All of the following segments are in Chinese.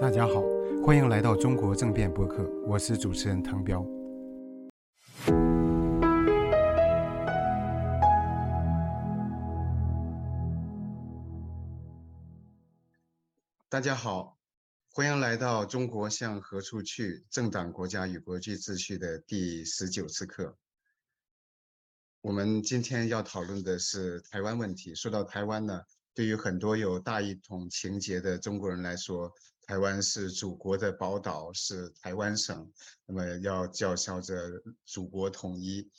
大家好，欢迎来到中国政变播客，我是主持人唐彪。大家好，欢迎来到中国向何处去？政党、国家与国际秩序的第十九次课。我们今天要讨论的是台湾问题。说到台湾呢，对于很多有大一统情节的中国人来说，台湾是祖国的宝岛，是台湾省，那么要叫嚣着祖国统一。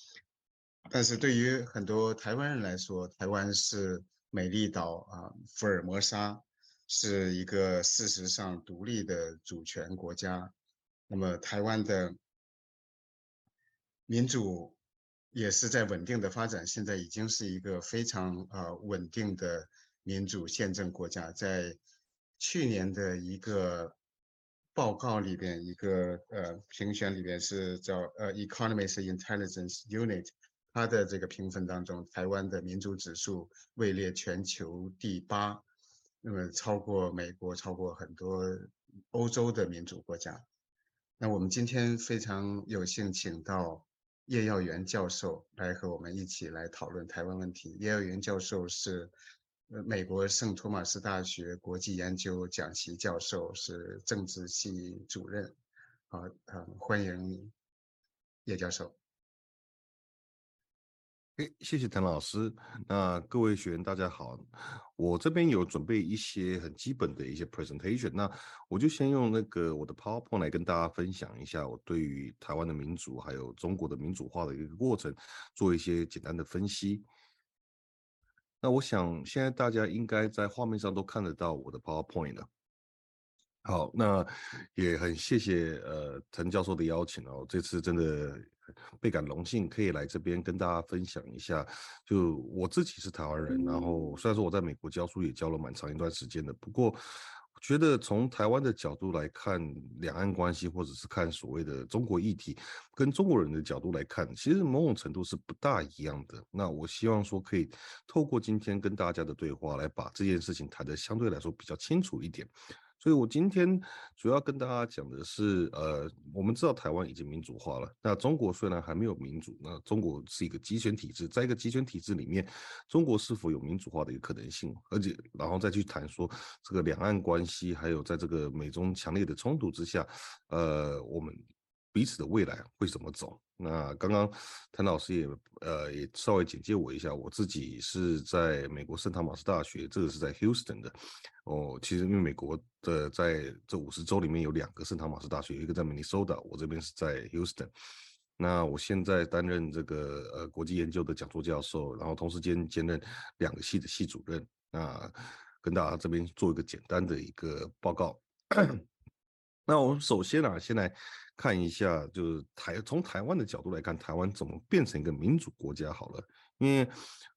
但是对于很多台湾人来说，台湾是美丽岛啊，福尔摩沙。是一个事实上独立的主权国家，那么台湾的民主也是在稳定的发展，现在已经是一个非常呃稳定的民主宪政国家。在去年的一个报告里边，一个呃评选里边是叫呃 Economist Intelligence Unit，它的这个评分当中，台湾的民主指数位列全球第八。那么超过美国，超过很多欧洲的民主国家。那我们今天非常有幸请到叶耀元教授来和我们一起来讨论台湾问题。叶耀元教授是美国圣托马斯大学国际研究讲席教授，是政治系主任。啊，嗯，欢迎你叶教授。哎，谢谢滕老师。那各位学员大家好，我这边有准备一些很基本的一些 presentation，那我就先用那个我的 PowerPoint 来跟大家分享一下我对于台湾的民主还有中国的民主化的一个过程做一些简单的分析。那我想现在大家应该在画面上都看得到我的 PowerPoint 了。好，那也很谢谢呃陈教授的邀请哦，这次真的。倍感荣幸，可以来这边跟大家分享一下。就我自己是台湾人，然后虽然说我在美国教书也教了蛮长一段时间的，不过我觉得从台湾的角度来看两岸关系，或者是看所谓的中国议题，跟中国人的角度来看，其实某种程度是不大一样的。那我希望说可以透过今天跟大家的对话，来把这件事情谈的相对来说比较清楚一点。所以我今天主要跟大家讲的是，呃，我们知道台湾已经民主化了，那中国虽然还没有民主，那中国是一个集权体制，在一个集权体制里面，中国是否有民主化的一个可能性？而且，然后再去谈说这个两岸关系，还有在这个美中强烈的冲突之下，呃，我们。彼此的未来会怎么走？那刚刚谭老师也呃也稍微简介我一下，我自己是在美国圣塔马斯大学，这个是在 Houston 的哦。其实因为美国的在这五十州里面有两个圣塔马斯大学，有一个在 Minnesota，我这边是在 Houston。那我现在担任这个呃国际研究的讲座教授，然后同时兼兼任两个系的系主任。那跟大家这边做一个简单的一个报告。那我们首先啊，先来。看一下，就是台从台湾的角度来看，台湾怎么变成一个民主国家好了。因为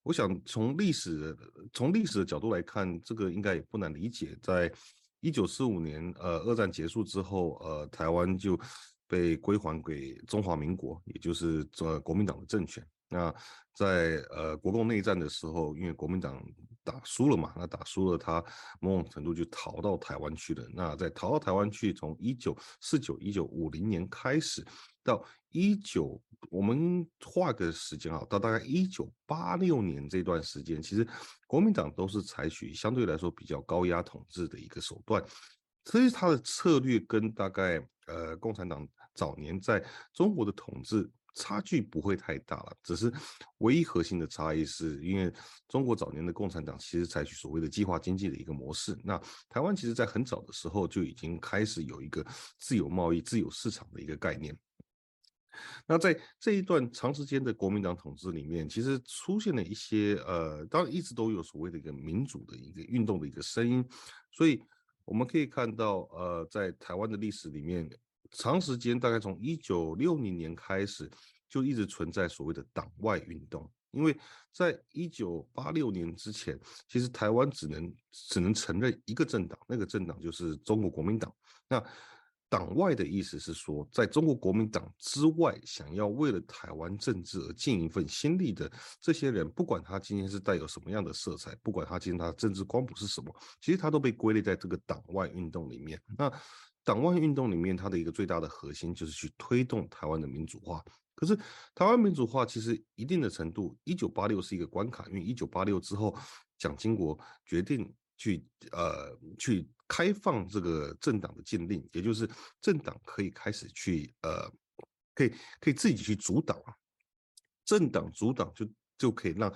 我想从历史从历史的角度来看，这个应该也不难理解。在一九四五年，呃，二战结束之后，呃，台湾就被归还给中华民国，也就是呃国民党的政权。那在呃国共内战的时候，因为国民党打输了嘛，那打输了，他某种程度就逃到台湾去了。那在逃到台湾去，从一九四九一九五零年开始，到一九我们画个时间啊，到大概一九八六年这段时间，其实国民党都是采取相对来说比较高压统治的一个手段。所以他的策略跟大概呃共产党早年在中国的统治。差距不会太大了，只是唯一核心的差异是因为中国早年的共产党其实采取所谓的计划经济的一个模式，那台湾其实在很早的时候就已经开始有一个自由贸易、自由市场的一个概念。那在这一段长时间的国民党统治里面，其实出现了一些呃，当然一直都有所谓的一个民主的一个运动的一个声音，所以我们可以看到呃，在台湾的历史里面。长时间大概从一九六零年开始，就一直存在所谓的党外运动。因为在一九八六年之前，其实台湾只能只能承认一个政党，那个政党就是中国国民党。那党外的意思是说，在中国国民党之外，想要为了台湾政治而尽一份心力的这些人，不管他今天是带有什么样的色彩，不管他今天他的政治光谱是什么，其实他都被归类在这个党外运动里面。那党外运动里面，它的一个最大的核心就是去推动台湾的民主化。可是台湾民主化其实一定的程度，一九八六是一个关卡，因为一九八六之后，蒋经国决定。去呃去开放这个政党的禁令，也就是政党可以开始去呃可以可以自己去主导啊，政党主导就就可以让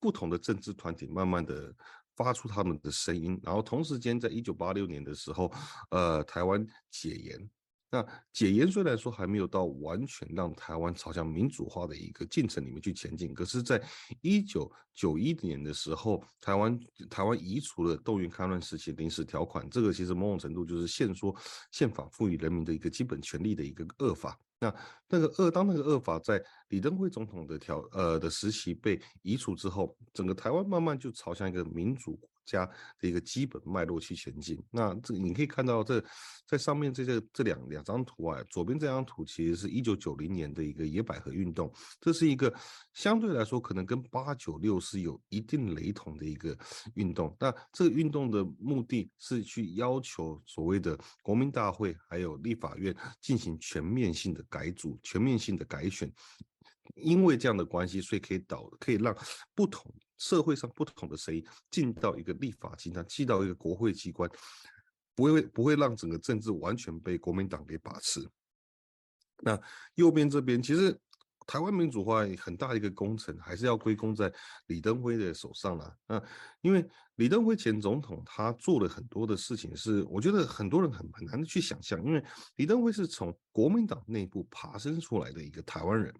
不同的政治团体慢慢的发出他们的声音，然后同时间在一九八六年的时候，呃台湾解严。那解严虽然说还没有到完全让台湾朝向民主化的一个进程里面去前进，可是，在一九九一年的时候，台湾台湾移除了动员戡乱时期临时条款，这个其实某种程度就是宪说宪法赋予人民的一个基本权利的一个恶法。那那个恶当那个恶法在李登辉总统的条呃的时期被移除之后，整个台湾慢慢就朝向一个民主。家的一个基本脉络去前进。那这你可以看到，这在上面这个这两两张图啊，左边这张图其实是一九九零年的一个野百合运动，这是一个相对来说可能跟八九六是有一定雷同的一个运动。那这个运动的目的是去要求所谓的国民大会还有立法院进行全面性的改组、全面性的改选。因为这样的关系，所以可以导可以让不同社会上不同的声音进到一个立法机关，进到一个国会机关，不会不会让整个政治完全被国民党给把持。那右边这边，其实台湾民主化很大一个工程，还是要归功在李登辉的手上了。那因为李登辉前总统他做了很多的事情，是我觉得很多人很很难去想象，因为李登辉是从国民党内部爬升出来的一个台湾人。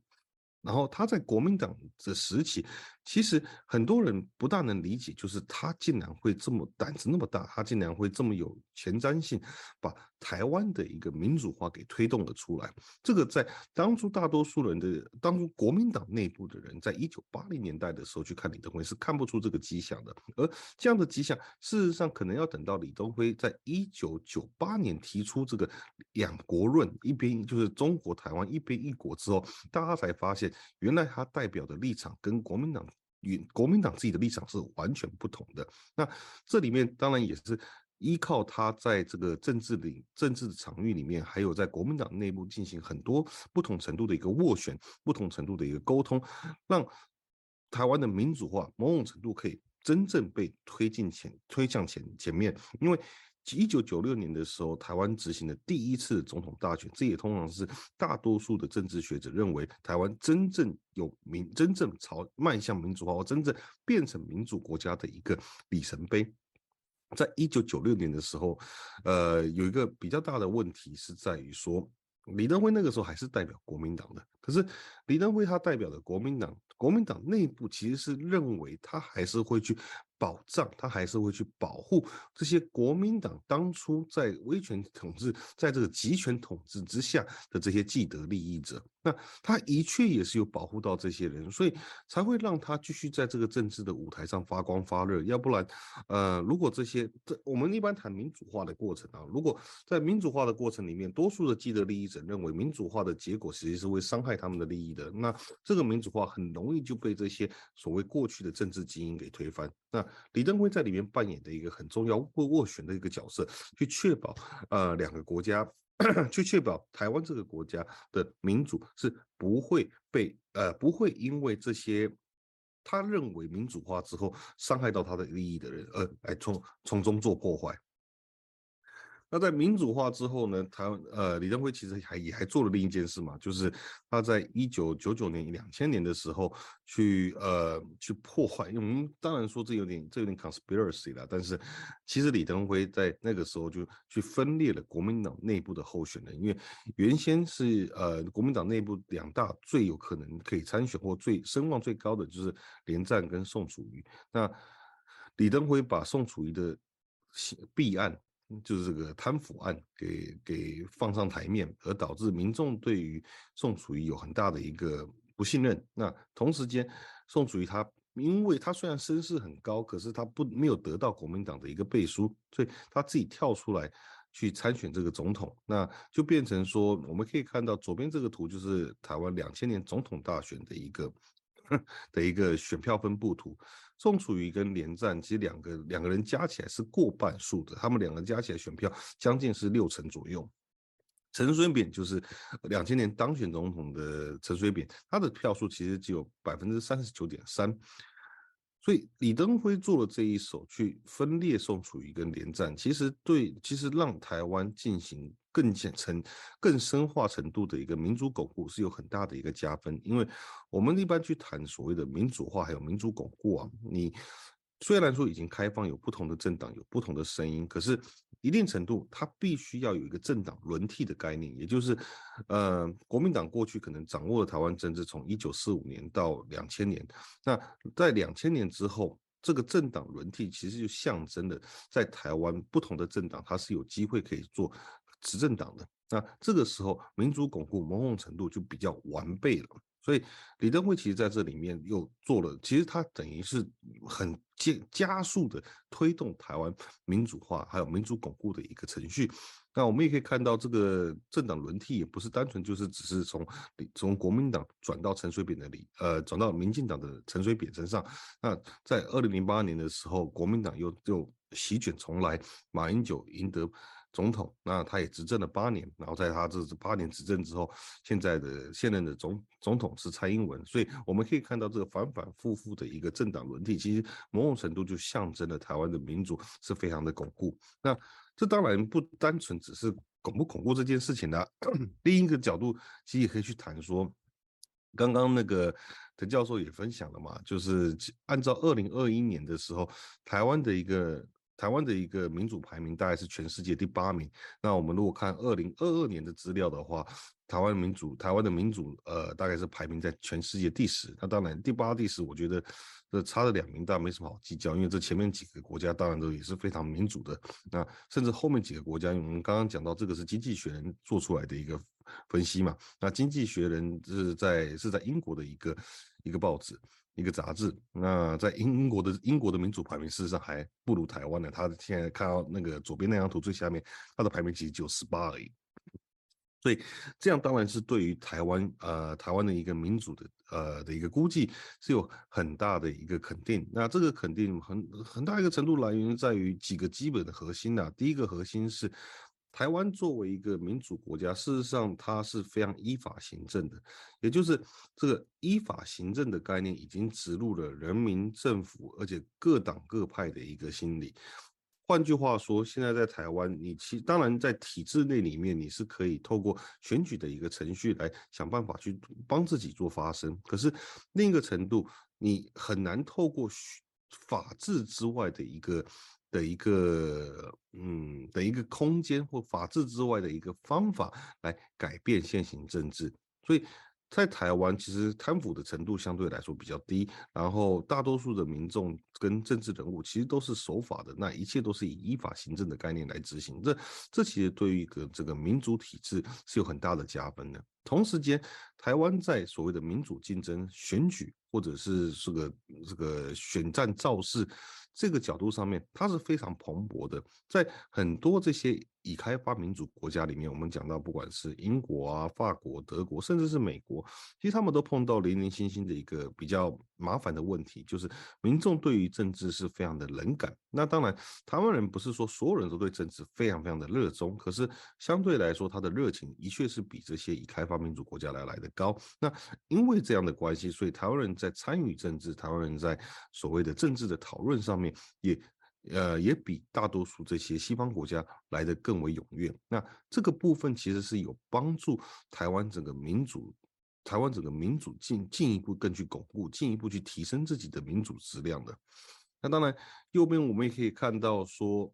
然后他在国民党的时期，其实很多人不大能理解，就是他竟然会这么胆子那么大，他竟然会这么有前瞻性，把台湾的一个民主化给推动了出来。这个在当初大多数人的当初国民党内部的人，在一九八零年代的时候去看李登辉是看不出这个迹象的，而这样的迹象，事实上可能要等到李登辉在一九九八年提出这个两国论，一边就是中国台湾一边一国之后，大家才发现。原来他代表的立场跟国民党与国民党自己的立场是完全不同的。那这里面当然也是依靠他在这个政治里、政治场域里面，还有在国民党内部进行很多不同程度的一个斡旋、不同程度的一个沟通，让台湾的民主化某种程度可以真正被推进前、推向前前面，因为。一九九六年的时候，台湾执行的第一次总统大选，这也通常是大多数的政治学者认为台湾真正有民、真正朝迈向民主化或真正变成民主国家的一个里程碑。在一九九六年的时候，呃，有一个比较大的问题是在于说，李登辉那个时候还是代表国民党的，可是李登辉他代表的国民党，国民党内部其实是认为他还是会去。保障他还是会去保护这些国民党当初在威权统治，在这个集权统治之下的这些既得利益者。那他的确也是有保护到这些人，所以才会让他继续在这个政治的舞台上发光发热。要不然，呃，如果这些这我们一般谈民主化的过程啊，如果在民主化的过程里面，多数的既得利益者认为民主化的结果其实是会伤害他们的利益的，那这个民主化很容易就被这些所谓过去的政治基因给推翻。那李登辉在里面扮演的一个很重要会斡旋的一个角色，去确保呃两个国家，去确保台湾这个国家的民主是不会被呃不会因为这些他认为民主化之后伤害到他的利益的人而来从从中做破坏。那在民主化之后呢？他呃，李登辉其实还也还做了另一件事嘛，就是他在一九九九年、两千年的时候去呃去破坏。因为我们当然说这有点这有点 conspiracy 了，但是其实李登辉在那个时候就去分裂了国民党内部的候选人，因为原先是呃国民党内部两大最有可能可以参选或最声望最高的就是连战跟宋楚瑜。那李登辉把宋楚瑜的弊案。就是这个贪腐案给给放上台面，而导致民众对于宋楚瑜有很大的一个不信任。那同时间，宋楚瑜他因为他虽然声势很高，可是他不没有得到国民党的一个背书，所以他自己跳出来去参选这个总统，那就变成说，我们可以看到左边这个图就是台湾两千年总统大选的一个 的一个选票分布图。宋楚瑜跟连战其实两个两个人加起来是过半数的，他们两个加起来选票将近是六成左右。陈水扁就是两千年当选总统的陈水扁，他的票数其实只有百分之三十九点三。所以李登辉做了这一手，去分裂宋楚瑜跟连战，其实对，其实让台湾进行更浅层、更深化程度的一个民主巩固是有很大的一个加分。因为我们一般去谈所谓的民主化还有民主巩固啊，你虽然说已经开放，有不同的政党，有不同的声音，可是。一定程度，它必须要有一个政党轮替的概念，也就是，呃，国民党过去可能掌握了台湾政治，从一九四五年到两千年，那在两千年之后，这个政党轮替其实就象征了在台湾不同的政党，它是有机会可以做执政党的。那这个时候，民主巩固某种程度就比较完备了。所以李登辉其实在这里面又做了，其实他等于是很加加速的推动台湾民主化还有民主巩固的一个程序。那我们也可以看到，这个政党轮替也不是单纯就是只是从从国民党转到陈水扁的里，呃，转到民进党的陈水扁身上。那在二零零八年的时候，国民党又又席卷重来，马英九赢得。总统，那他也执政了八年，然后在他这八年执政之后，现在的现任的总总统是蔡英文，所以我们可以看到这个反反复复的一个政党轮替，其实某种程度就象征了台湾的民主是非常的巩固。那这当然不单纯只是巩不巩固这件事情的，另一个角度其实也可以去谈说，刚刚那个陈教授也分享了嘛，就是按照二零二一年的时候，台湾的一个。台湾的一个民主排名大概是全世界第八名。那我们如果看二零二二年的资料的话，台湾民主，台湾的民主，呃，大概是排名在全世界第十。那当然第八、第十，我觉得这差了两名，但没什么好计较，因为这前面几个国家当然都也是非常民主的。那甚至后面几个国家，我们刚刚讲到这个是经济学人做出来的一个分析嘛？那经济学人是在是在英国的一个一个报纸。一个杂志，那在英国的英国的民主排名事实上还不如台湾的。他现在看到那个左边那张图最下面，他的排名其实只有十八而已。所以这样当然是对于台湾呃台湾的一个民主的呃的一个估计是有很大的一个肯定。那这个肯定很很大一个程度来源在于几个基本的核心呐。第一个核心是。台湾作为一个民主国家，事实上它是非常依法行政的，也就是这个依法行政的概念已经植入了人民政府，而且各党各派的一个心理。换句话说，现在在台湾，你其当然在体制内里面，你是可以透过选举的一个程序来想办法去帮自己做发声。可是另一个程度，你很难透过法治之外的一个。的一个嗯的一个空间或法治之外的一个方法来改变现行政治，所以在台湾其实贪腐的程度相对来说比较低，然后大多数的民众跟政治人物其实都是守法的，那一切都是以依法行政的概念来执行，这这其实对于一个这个民主体制是有很大的加分的。同时间，台湾在所谓的民主竞争选举或者是这个这个选战造势。这个角度上面，它是非常蓬勃的。在很多这些已开发民主国家里面，我们讲到，不管是英国啊、法国、德国，甚至是美国，其实他们都碰到零零星星的一个比较麻烦的问题，就是民众对于政治是非常的冷感。那当然，台湾人不是说所有人都对政治非常非常的热衷，可是相对来说，他的热情的确是比这些已开发民主国家来来的高。那因为这样的关系，所以台湾人在参与政治，台湾人在所谓的政治的讨论上面。也，呃，也比大多数这些西方国家来的更为踊跃。那这个部分其实是有帮助台湾整个民主，台湾整个民主进进一步更去巩固，进一步去提升自己的民主质量的。那当然，右边我们也可以看到说，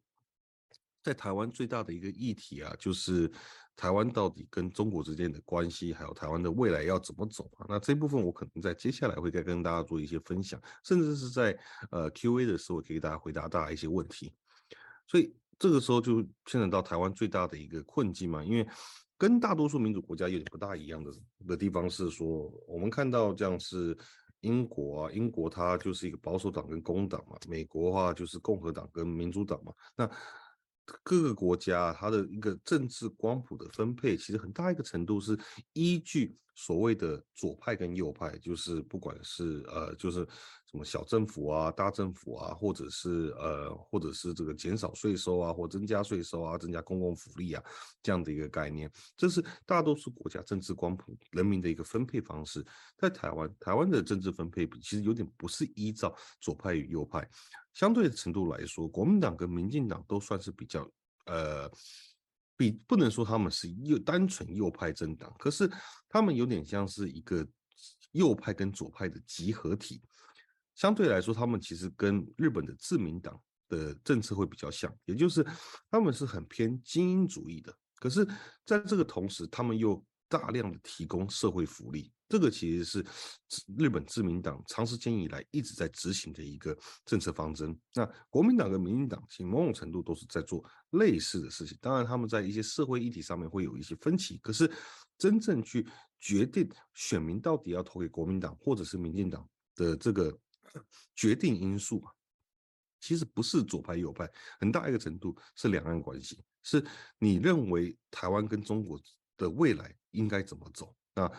在台湾最大的一个议题啊，就是。台湾到底跟中国之间的关系，还有台湾的未来要怎么走啊？那这部分我可能在接下来会再跟大家做一些分享，甚至是在呃 Q&A 的时候给大家回答大家一些问题。所以这个时候就牵扯到台湾最大的一个困境嘛，因为跟大多数民主国家有点不大一样的的地方是说，我们看到这样是英国啊，英国它就是一个保守党跟工党嘛，美国的话就是共和党跟民主党嘛，那。各个国家它的一个政治光谱的分配，其实很大一个程度是依据所谓的左派跟右派，就是不管是呃，就是什么小政府啊、大政府啊，或者是呃，或者是这个减少税收啊，或增加税收啊、增加公共福利啊这样的一个概念，这是大多数国家政治光谱人民的一个分配方式。在台湾，台湾的政治分配其实有点不是依照左派与右派。相对的程度来说，国民党跟民进党都算是比较，呃，比不能说他们是右单纯右派政党，可是他们有点像是一个右派跟左派的集合体。相对来说，他们其实跟日本的自民党的政策会比较像，也就是他们是很偏精英主义的，可是在这个同时，他们又大量的提供社会福利。这个其实是日本自民党长时间以来一直在执行的一个政策方针。那国民党跟民进党其实某种程度都是在做类似的事情。当然，他们在一些社会议题上面会有一些分歧。可是，真正去决定选民到底要投给国民党或者是民进党的这个决定因素啊，其实不是左派右派，很大一个程度是两岸关系，是你认为台湾跟中国的未来应该怎么走啊？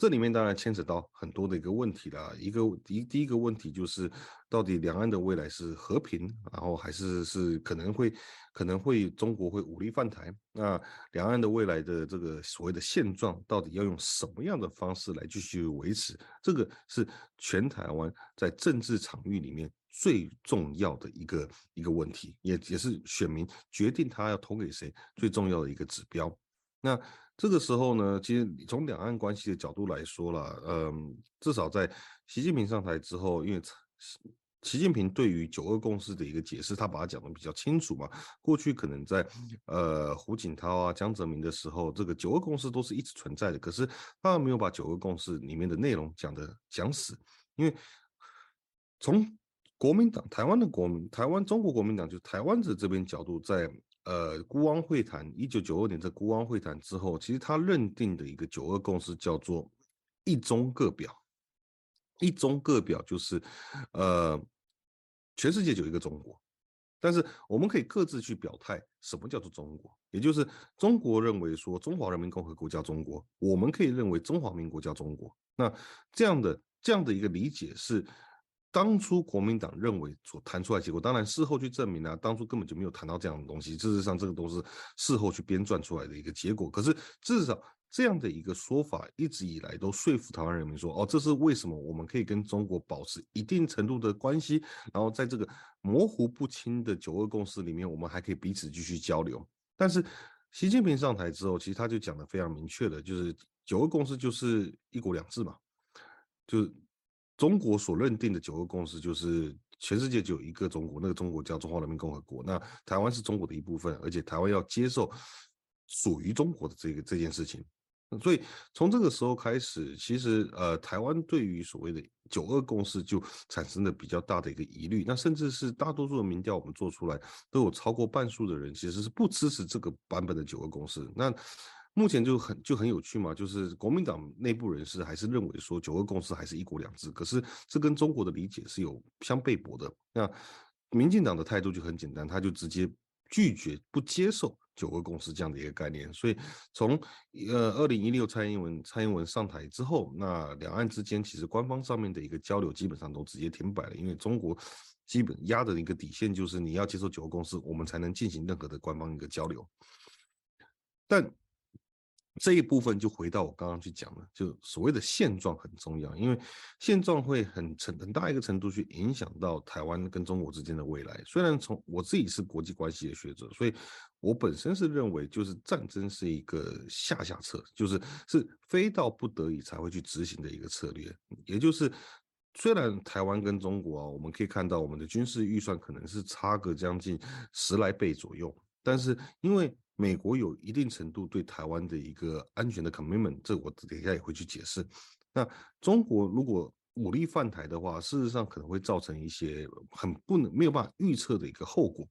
这里面当然牵扯到很多的一个问题啦，一个第第一个问题就是，到底两岸的未来是和平，然后还是是可能会可能会中国会武力犯台？那两岸的未来的这个所谓的现状，到底要用什么样的方式来继续维持？这个是全台湾在政治场域里面最重要的一个一个问题，也也是选民决定他要投给谁最重要的一个指标。那。这个时候呢，其实从两岸关系的角度来说了，嗯，至少在习近平上台之后，因为习近平对于九二共识的一个解释，他把它讲的比较清楚嘛。过去可能在呃胡锦涛啊、江泽民的时候，这个九二共识都是一直存在的，可是他没有把九二共识里面的内容讲的讲死，因为从国民党台湾的国民台湾中国国民党就台湾的这边角度在。呃，孤汪会谈，一九九二年在孤汪会谈之后，其实他认定的一个九二共识叫做一中各表。一中各表就是，呃，全世界就一个中国，但是我们可以各自去表态，什么叫做中国？也就是中国认为说中华人民共和国叫中国，我们可以认为中华民国叫中国。那这样的这样的一个理解是。当初国民党认为所谈出来结果，当然事后去证明呢，当初根本就没有谈到这样的东西。事实上，这个都是事后去编撰出来的一个结果。可是至少这样的一个说法，一直以来都说服台湾人民说，哦，这是为什么我们可以跟中国保持一定程度的关系，然后在这个模糊不清的九二共识里面，我们还可以彼此继续交流。但是习近平上台之后，其实他就讲的非常明确的，就是九二共识就是一国两制嘛，就。中国所认定的九个共识就是全世界只有一个中国，那个中国叫中华人民共和国。那台湾是中国的一部分，而且台湾要接受属于中国的这个这件事情。所以从这个时候开始，其实呃，台湾对于所谓的九二共识就产生了比较大的一个疑虑。那甚至是大多数的民调我们做出来，都有超过半数的人其实是不支持这个版本的九二共识。那目前就很就很有趣嘛，就是国民党内部人士还是认为说九二共识还是一国两制，可是这跟中国的理解是有相背驳的。那民进党的态度就很简单，他就直接拒绝不接受九二共识这样的一个概念。所以从呃二零一六蔡英文蔡英文上台之后，那两岸之间其实官方上面的一个交流基本上都直接停摆了，因为中国基本压的一个底线就是你要接受九二共识，我们才能进行任何的官方一个交流。但这一部分就回到我刚刚去讲了，就所谓的现状很重要，因为现状会很成很大一个程度去影响到台湾跟中国之间的未来。虽然从我自己是国际关系的学者，所以我本身是认为，就是战争是一个下下策，就是是非到不得已才会去执行的一个策略。也就是虽然台湾跟中国啊，我们可以看到我们的军事预算可能是差个将近十来倍左右，但是因为美国有一定程度对台湾的一个安全的 commitment，这我等一下也会去解释。那中国如果武力犯台的话，事实上可能会造成一些很不能没有办法预测的一个后果。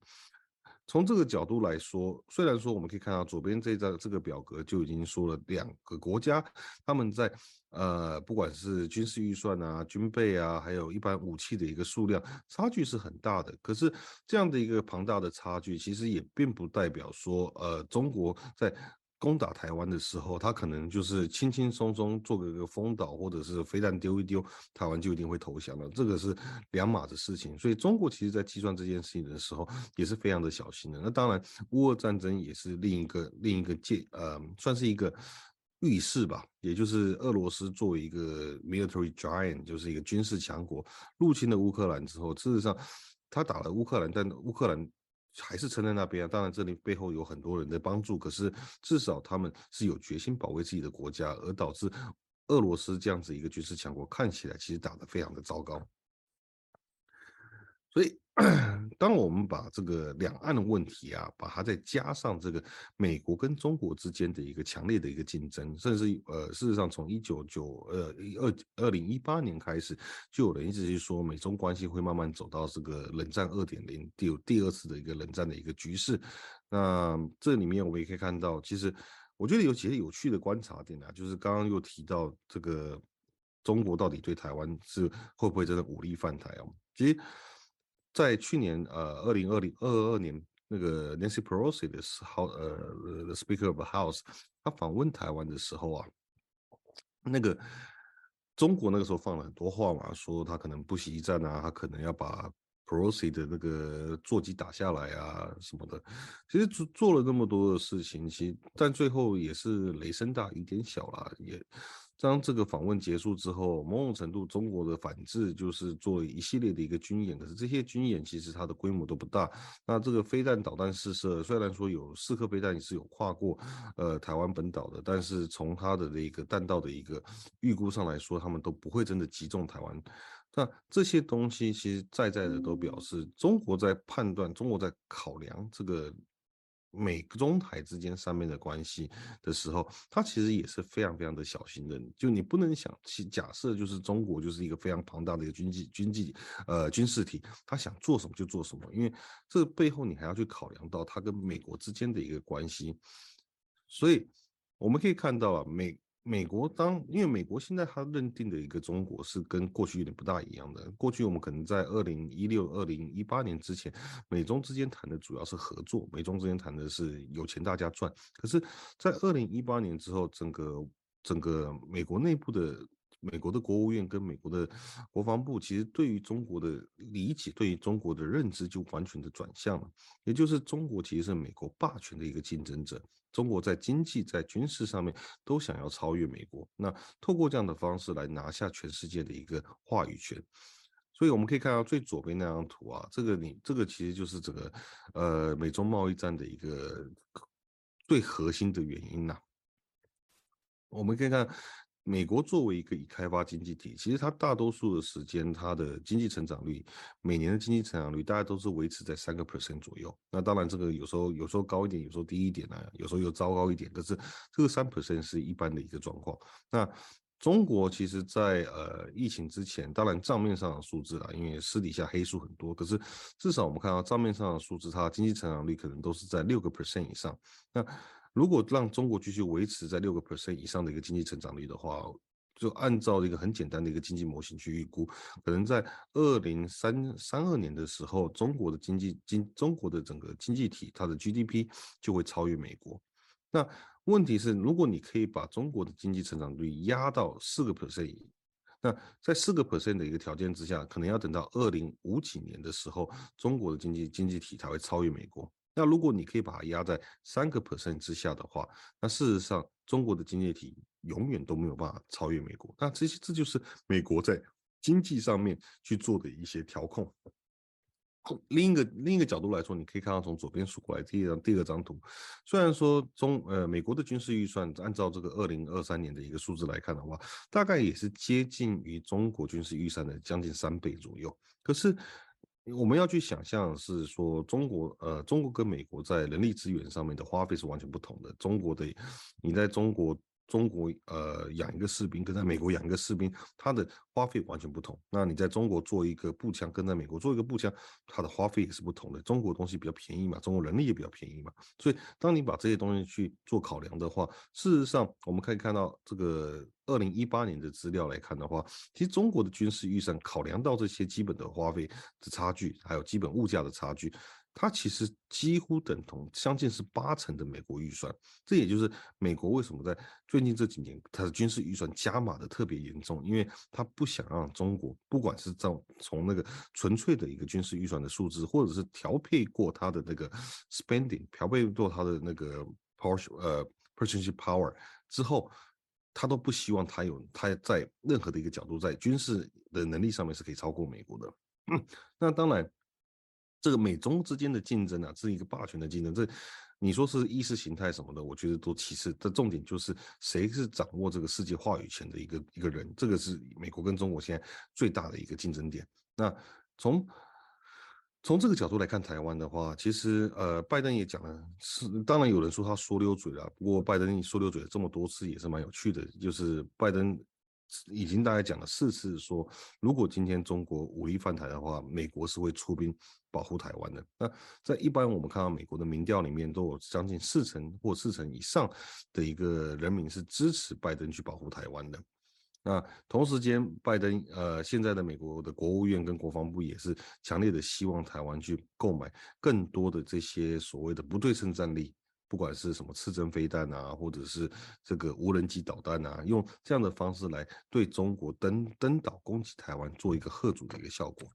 从这个角度来说，虽然说我们可以看到左边这张这个表格就已经说了两个国家他们在呃不管是军事预算啊、军备啊，还有一般武器的一个数量差距是很大的。可是这样的一个庞大的差距，其实也并不代表说呃中国在。攻打台湾的时候，他可能就是轻轻松松做个个封岛，或者是飞弹丢一丢，台湾就一定会投降了。这个是两码子事情。所以中国其实在计算这件事情的时候，也是非常的小心的。那当然，乌俄战争也是另一个另一个界呃，算是一个预示吧。也就是俄罗斯作为一个 military giant，就是一个军事强国，入侵了乌克兰之后，事实上他打了乌克兰，但乌克兰。还是撑在那边啊！当然，这里背后有很多人的帮助，可是至少他们是有决心保卫自己的国家，而导致俄罗斯这样子一个军事强国看起来其实打得非常的糟糕，所以。当我们把这个两岸的问题啊，把它再加上这个美国跟中国之间的一个强烈的一个竞争，甚至呃，事实上从一九九呃二二零一八年开始，就有人一直是说美中关系会慢慢走到这个冷战二点零，第第二次的一个冷战的一个局势。那这里面我们也可以看到，其实我觉得有几个有趣的观察点啊，就是刚刚又提到这个中国到底对台湾是会不会真的武力犯台啊？其实。在去年，呃，二零二零二二年，那个 Nancy Pelosi 的时候，呃，the Speaker of the House，他访问台湾的时候啊，那个中国那个时候放了很多话嘛，说他可能不惜一战啊，他可能要把 Pelosi 的那个座机打下来啊什么的。其实做做了那么多的事情，其实但最后也是雷声大雨点小啦，也。当这个访问结束之后，某种程度中国的反制就是做一系列的一个军演，可是这些军演其实它的规模都不大。那这个飞弹导弹试射，虽然说有四颗飞弹也是有跨过呃台湾本岛的，但是从它的这个弹道的一个预估上来说，他们都不会真的击中台湾。那这些东西其实在在的都表示，中国在判断，中国在考量这个。美中台之间上面的关系的时候，他其实也是非常非常的小心的。就你不能想，其假设就是中国就是一个非常庞大的一个军纪军纪呃军事体，他想做什么就做什么，因为这背后你还要去考量到他跟美国之间的一个关系。所以我们可以看到啊，美。美国当，因为美国现在他认定的一个中国是跟过去有点不大一样的。过去我们可能在二零一六、二零一八年之前，美中之间谈的主要是合作，美中之间谈的是有钱大家赚。可是，在二零一八年之后，整个整个美国内部的。美国的国务院跟美国的国防部，其实对于中国的理解，对于中国的认知就完全的转向了。也就是中国其实是美国霸权的一个竞争者，中国在经济、在军事上面都想要超越美国。那透过这样的方式来拿下全世界的一个话语权。所以我们可以看到最左边那张图啊，这个你这个其实就是这个呃美中贸易战的一个最核心的原因呐。我们可以看。美国作为一个已开发经济体，其实它大多数的时间，它的经济成长率每年的经济成长率大概都是维持在三个 percent 左右。那当然，这个有时候有时候高一点，有时候低一点呢，有时候又糟糕一点。可是这个三 percent 是一般的一个状况。那中国其实，在呃疫情之前，当然账面上的数字啦，因为私底下黑数很多。可是至少我们看到账面上的数字，它经济成长率可能都是在六个 percent 以上。那如果让中国继续维持在六个 percent 以上的一个经济成长率的话，就按照一个很简单的一个经济模型去预估，可能在二零三三二年的时候，中国的经济经中国的整个经济体它的 GDP 就会超越美国。那问题是，如果你可以把中国的经济成长率压到四个 percent，那在四个 percent 的一个条件之下，可能要等到二零五几年的时候，中国的经济经济体才会超越美国。那如果你可以把它压在三个 percent 之下的话，那事实上中国的经济体永远都没有办法超越美国。那这些这就是美国在经济上面去做的一些调控。另一个另一个角度来说，你可以看到从左边数过来第一张第二张图，虽然说中呃美国的军事预算按照这个二零二三年的一个数字来看的话，大概也是接近于中国军事预算的将近三倍左右，可是。我们要去想象是说，中国呃，中国跟美国在人力资源上面的花费是完全不同的。中国的，你在中国中国呃养一个士兵，跟在美国养一个士兵，他的花费完全不同。那你在中国做一个步枪，跟在美国做一个步枪，它的花费也是不同的。中国东西比较便宜嘛，中国人力也比较便宜嘛，所以当你把这些东西去做考量的话，事实上我们可以看到这个二零一八年的资料来看的话，其实中国的军事预算考量到这些基本的花费的差距，还有基本物价的差距。它其实几乎等同，将近是八成的美国预算。这也就是美国为什么在最近这几年它的军事预算加码的特别严重，因为它不想让中国，不管是从从那个纯粹的一个军事预算的数字，或者是调配过它的那个 spending，调配过它的那个 power 呃 purchasing power 之后，他都不希望他有他在任何的一个角度在军事的能力上面是可以超过美国的。嗯 那当然。这个美中之间的竞争啊，是一个霸权的竞争。这你说是意识形态什么的，我觉得都其次。这重点就是谁是掌握这个世界话语权的一个一个人，这个是美国跟中国现在最大的一个竞争点。那从从这个角度来看台湾的话，其实呃，拜登也讲了，是当然有人说他说溜嘴了，不过拜登说溜嘴了这么多次也是蛮有趣的，就是拜登。已经大概讲了四次，说如果今天中国武力犯台的话，美国是会出兵保护台湾的。那在一般我们看到美国的民调里面，都有将近四成或四成以上的一个人民是支持拜登去保护台湾的。那同时间，拜登呃现在的美国的国务院跟国防部也是强烈的希望台湾去购买更多的这些所谓的不对称战力。不管是什么刺针飞弹啊，或者是这个无人机导弹啊，用这样的方式来对中国登登岛攻击台湾做一个贺阻的一个效果。